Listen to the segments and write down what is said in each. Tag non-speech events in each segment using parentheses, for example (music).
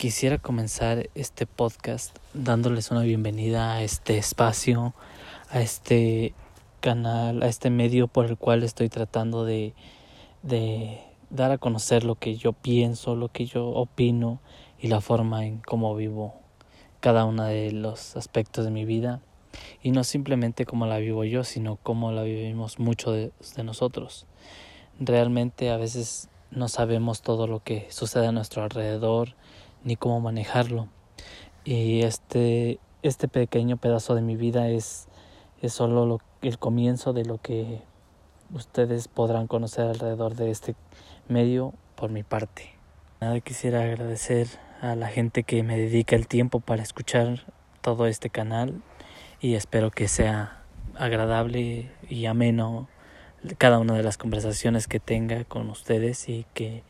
Quisiera comenzar este podcast dándoles una bienvenida a este espacio, a este canal, a este medio por el cual estoy tratando de, dar a conocer lo que yo pienso, lo que yo opino y la forma en cómo vivo cada uno de los aspectos de mi vida y no simplemente cómo la vivo yo, sino cómo la vivimos muchos de, de nosotros. Realmente a veces no sabemos todo lo que sucede a nuestro alrededor ni cómo manejarlo. Y este, este pequeño pedazo de mi vida es, es solo lo, el comienzo de lo que ustedes podrán conocer alrededor de este medio por mi parte. Nada quisiera agradecer a la gente que me dedica el tiempo para escuchar todo este canal y espero que sea agradable y ameno cada una de las conversaciones que tenga con ustedes y que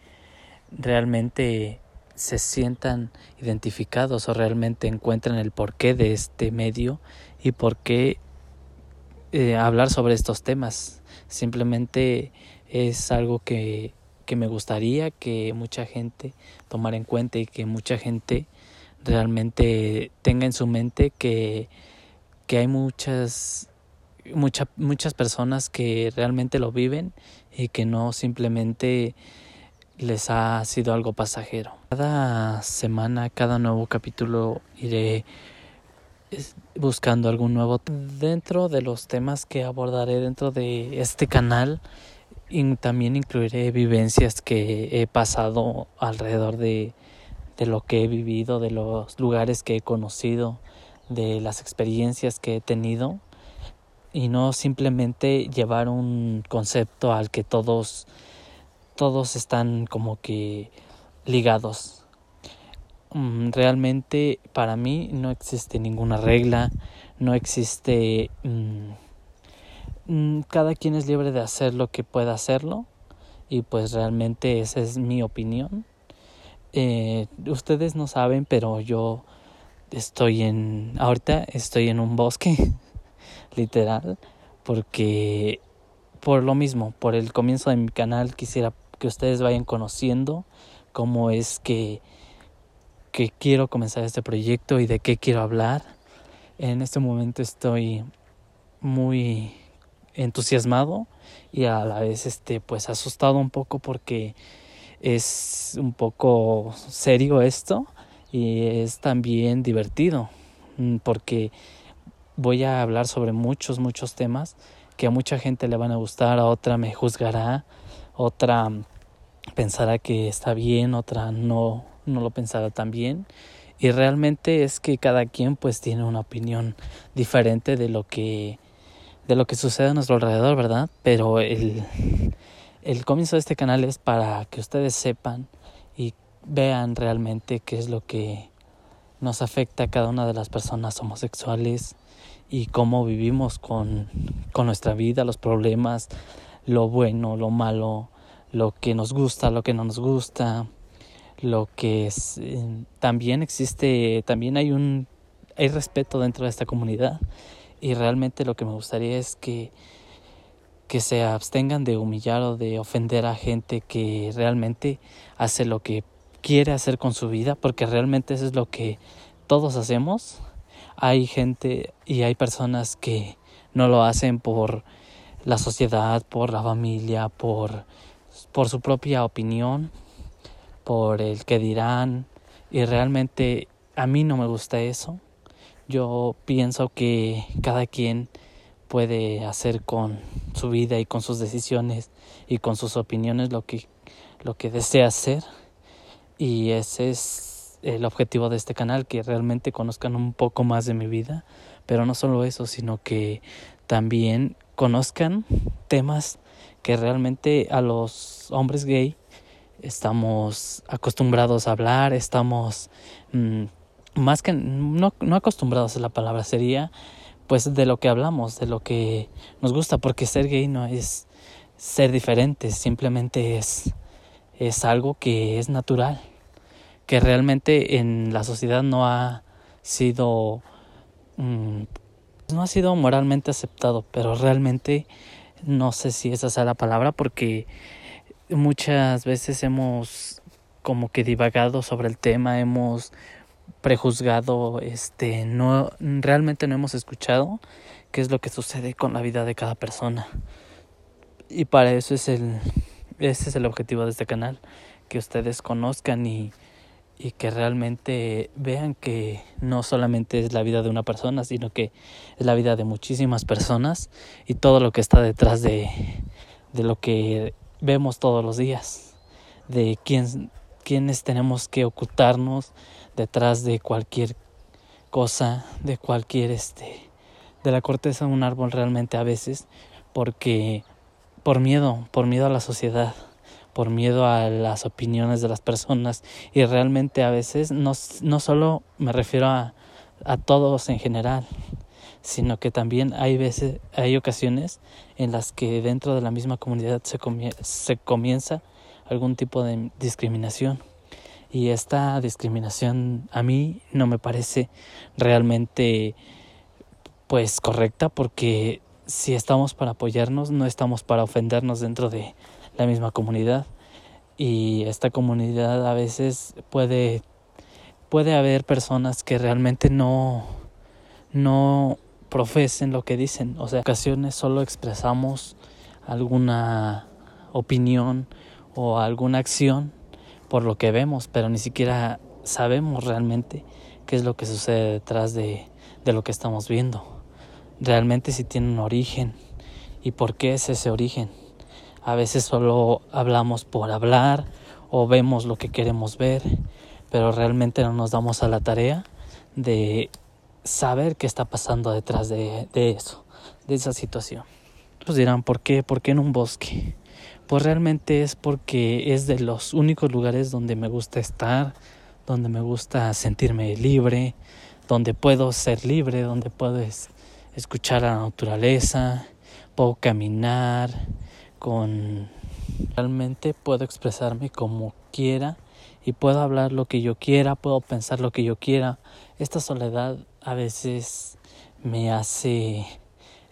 realmente se sientan identificados o realmente encuentran el porqué de este medio y por qué eh, hablar sobre estos temas. Simplemente es algo que, que me gustaría que mucha gente tomara en cuenta y que mucha gente realmente tenga en su mente que, que hay muchas, mucha, muchas personas que realmente lo viven y que no simplemente les ha sido algo pasajero. Cada semana, cada nuevo capítulo iré buscando algún nuevo dentro de los temas que abordaré dentro de este canal y también incluiré vivencias que he pasado alrededor de, de lo que he vivido, de los lugares que he conocido, de las experiencias que he tenido y no simplemente llevar un concepto al que todos todos están como que ligados. Mm, realmente para mí no existe ninguna regla, no existe... Mm, mm, cada quien es libre de hacer lo que pueda hacerlo y pues realmente esa es mi opinión. Eh, ustedes no saben, pero yo estoy en... Ahorita estoy en un bosque, (laughs) literal, porque por lo mismo, por el comienzo de mi canal quisiera que ustedes vayan conociendo cómo es que, que quiero comenzar este proyecto y de qué quiero hablar. En este momento estoy muy entusiasmado y a la vez este pues asustado un poco porque es un poco serio esto y es también divertido mm, porque voy a hablar sobre muchos muchos temas que a mucha gente le van a gustar, a otra me juzgará, otra pensará que está bien, otra no, no lo pensará tan bien. Y realmente es que cada quien pues tiene una opinión diferente de lo que de lo que sucede a nuestro alrededor, ¿verdad? Pero el, el comienzo de este canal es para que ustedes sepan y vean realmente qué es lo que nos afecta a cada una de las personas homosexuales y cómo vivimos con, con nuestra vida, los problemas, lo bueno, lo malo, lo que nos gusta, lo que no nos gusta, lo que es, eh, también existe, también hay un hay respeto dentro de esta comunidad y realmente lo que me gustaría es que que se abstengan de humillar o de ofender a gente que realmente hace lo que quiere hacer con su vida, porque realmente eso es lo que todos hacemos. Hay gente y hay personas que no lo hacen por la sociedad, por la familia, por por su propia opinión, por el que dirán. Y realmente a mí no me gusta eso. Yo pienso que cada quien puede hacer con su vida y con sus decisiones y con sus opiniones lo que lo que desea hacer. Y ese es el objetivo de este canal que realmente conozcan un poco más de mi vida, pero no solo eso, sino que también conozcan temas que realmente a los hombres gay estamos acostumbrados a hablar, estamos mm, más que no, no acostumbrados a la palabra, sería pues de lo que hablamos, de lo que nos gusta, porque ser gay no es ser diferente, simplemente es, es algo que es natural, que realmente en la sociedad no ha sido mm, no ha sido moralmente aceptado, pero realmente no sé si esa sea la palabra porque muchas veces hemos como que divagado sobre el tema, hemos prejuzgado, este, no, realmente no hemos escuchado qué es lo que sucede con la vida de cada persona. Y para eso es el, ese es el objetivo de este canal, que ustedes conozcan y, y que realmente vean que no solamente es la vida de una persona, sino que es la vida de muchísimas personas y todo lo que está detrás de, de lo que vemos todos los días, de quién, tenemos que ocultarnos detrás de cualquier cosa, de cualquier este, de la corteza de un árbol realmente a veces, porque por miedo, por miedo a la sociedad, por miedo a las opiniones de las personas y realmente a veces no, no solo me refiero a, a todos en general, sino que también hay veces, hay ocasiones en las que dentro de la misma comunidad se, comienza algún tipo de discriminación. Y esta discriminación a mí no me parece realmente pues correcta porque si estamos para apoyarnos, no estamos para ofendernos dentro de la misma comunidad. Y esta comunidad a veces puede puede haber personas que realmente no no profesen lo que dicen. O sea, en ocasiones solo expresamos alguna opinión o alguna acción por lo que vemos, pero ni siquiera sabemos realmente qué es lo que sucede detrás de, de lo que estamos viendo. Realmente si tiene un origen y por qué es ese origen. A veces solo hablamos por hablar o vemos lo que queremos ver, pero realmente no nos damos a la tarea de saber qué está pasando detrás de, eso, de esa situación. Pues dirán, ¿por qué? ¿Por qué en un bosque? Pues realmente es porque es de los únicos lugares donde me gusta estar, donde me gusta sentirme libre, donde puedo ser libre, donde puedo escuchar a la naturaleza, puedo caminar con realmente puedo expresarme como quiera y puedo hablar lo que yo quiera, puedo pensar lo que yo quiera. Esta soledad a veces me hace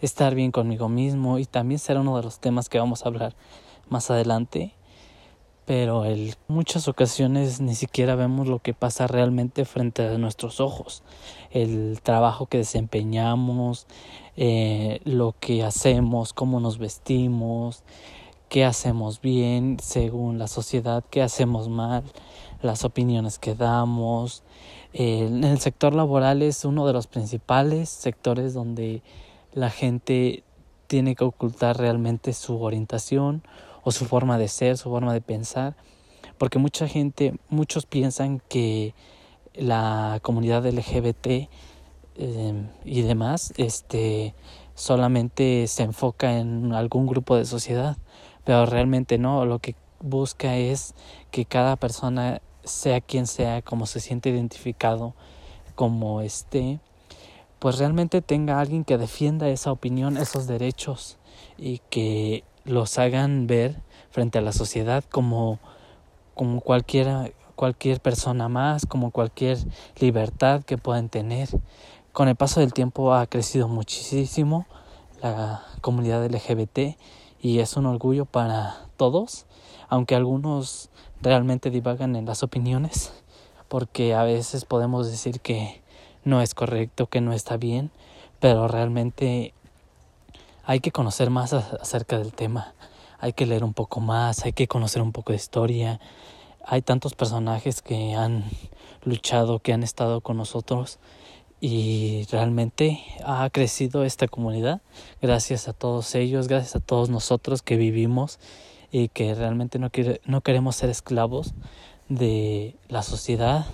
estar bien conmigo mismo y también será uno de los temas que vamos a hablar más adelante. Pero en muchas ocasiones ni siquiera vemos lo que pasa realmente frente a nuestros ojos. El trabajo que desempeñamos, eh, lo que hacemos, cómo nos vestimos, qué hacemos bien según la sociedad, qué hacemos mal, las opiniones que damos. en el sector laboral es uno de los principales sectores donde la gente tiene que ocultar realmente su orientación o su forma de ser, su forma de pensar, porque mucha gente, muchos piensan que la comunidad LGBT eh, y demás, este, solamente se enfoca en algún grupo de sociedad pero realmente no, lo que busca es que cada persona sea quien sea, como se siente identificado, como esté, pues realmente tenga alguien que defienda esa opinión, esos derechos y que los hagan ver frente a la sociedad como, como cualquiera, cualquier persona más, como cualquier libertad que puedan tener. Con el paso del tiempo ha crecido muchísimo la comunidad LGBT y es un orgullo para todos, aunque algunos realmente divagan en las opiniones, porque a veces podemos decir que no es correcto, que no está bien, pero realmente hay que conocer más acerca del tema, hay que leer un poco más, hay que conocer un poco de historia. Hay tantos personajes que han luchado, que han estado con nosotros y realmente ha crecido esta comunidad gracias a todos ellos, gracias a todos nosotros que vivimos y que realmente no, no queremos ser esclavos de la sociedad,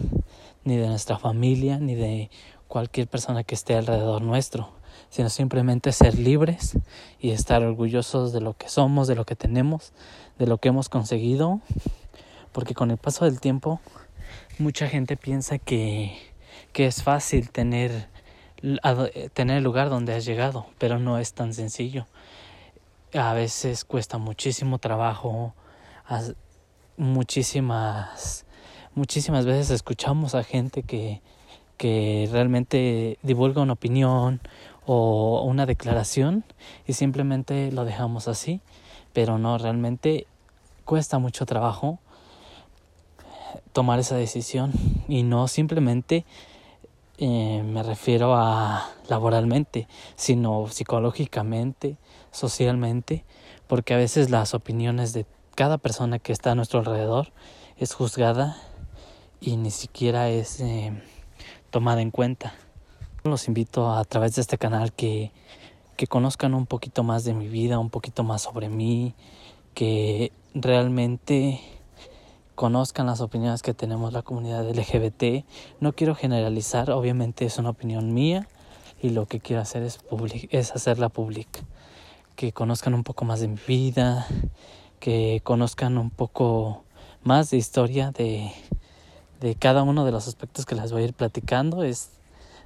ni de nuestra familia, ni de cualquier persona que esté alrededor nuestro, sino simplemente ser libres y estar orgullosos de lo que somos, de lo que tenemos, de lo que hemos conseguido, porque con el paso del tiempo mucha gente piensa que que es fácil tener, tener el lugar donde has llegado, pero no es tan sencillo. A veces cuesta muchísimo trabajo, muchísimas, muchísimas veces escuchamos a gente que, que realmente divulga una opinión o una declaración y simplemente lo dejamos así, pero no, realmente cuesta mucho trabajo tomar esa decisión y no simplemente eh, me refiero a laboralmente, sino psicológicamente, socialmente, porque a veces las opiniones de cada persona que está a nuestro alrededor es juzgada y ni siquiera es eh, tomada en cuenta. Los invito a, través de este canal que, que conozcan un poquito más de mi vida, un poquito más sobre mí, que realmente conozcan las opiniones que tenemos la comunidad LGBT. No quiero generalizar, obviamente es una opinión mía y lo que quiero hacer es, es hacerla pública. Que conozcan un poco más de mi vida, que conozcan un poco más de historia de, de cada uno de los aspectos que les voy a ir platicando. Es,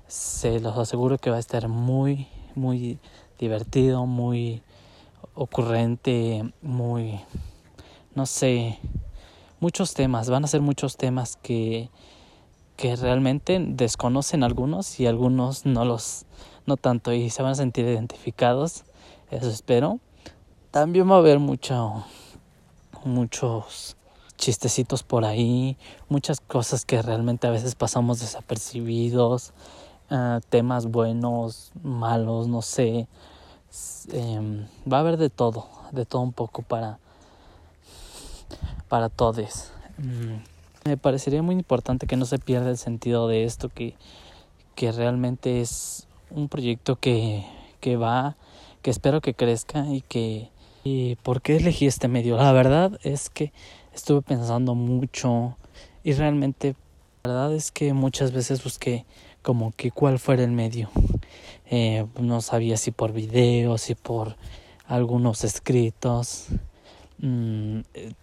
se los aseguro que va a estar muy, muy divertido, muy ocurrente, muy, no sé, muchos temas, van a ser muchos temas que, que realmente desconocen algunos y algunos no los, no tanto, y se van a sentir identificados, eso espero. También va a haber mucho, muchos chistecitos por ahí, muchas cosas que realmente a veces pasamos desapercibidos, uh, temas buenos, malos, no sé. Um, va a haber de todo, de todo un poco para, para todos. Mm, me parecería muy importante que no se pierda el sentido de esto, que, que realmente es un proyecto que, que va, que espero que crezca y que... ¿Y por qué elegí este medio? La verdad es que estuve pensando mucho y realmente la verdad es que muchas veces busqué como que cuál fuera el medio. Eh, no sabía si por videos, si por algunos escritos mmm,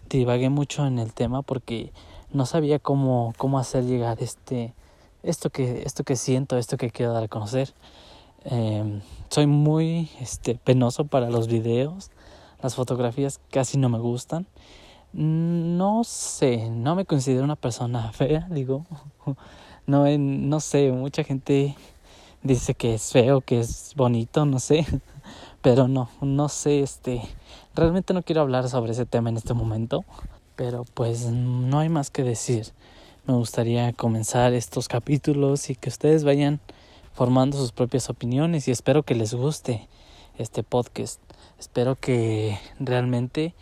divagué mucho en el tema porque no sabía cómo, cómo hacer llegar este, esto, que, esto que siento, esto que quiero dar a conocer. Eh, soy muy este, penoso para los videos, las fotografías casi no me gustan. No sé, no me considero una persona (laughs) fea, digo. No, no sé, mucha gente dice que es feo, que es bonito, no sé. (laughs) Pero no, no sé, este, Realmente no quiero hablar sobre ese tema en este momento, pero pues no hay más que decir. Me gustaría comenzar estos capítulos y que ustedes vayan formando sus propias opiniones y espero que les guste este podcast. Espero que realmente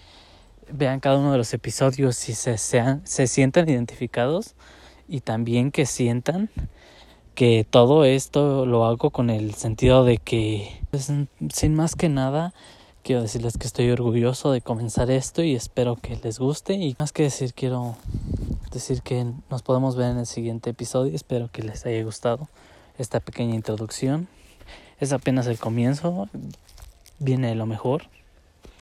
vean cada uno de los episodios y se, sean, se sientan identificados y también que sientan que todo esto lo hago con el sentido de que, pues, sin más que nada, quiero decirles que estoy orgulloso de comenzar esto y espero que les guste. Y más que decir, quiero decir que nos podemos ver en el siguiente episodio. Espero que les haya gustado esta pequeña introducción. Es apenas el comienzo, viene lo mejor.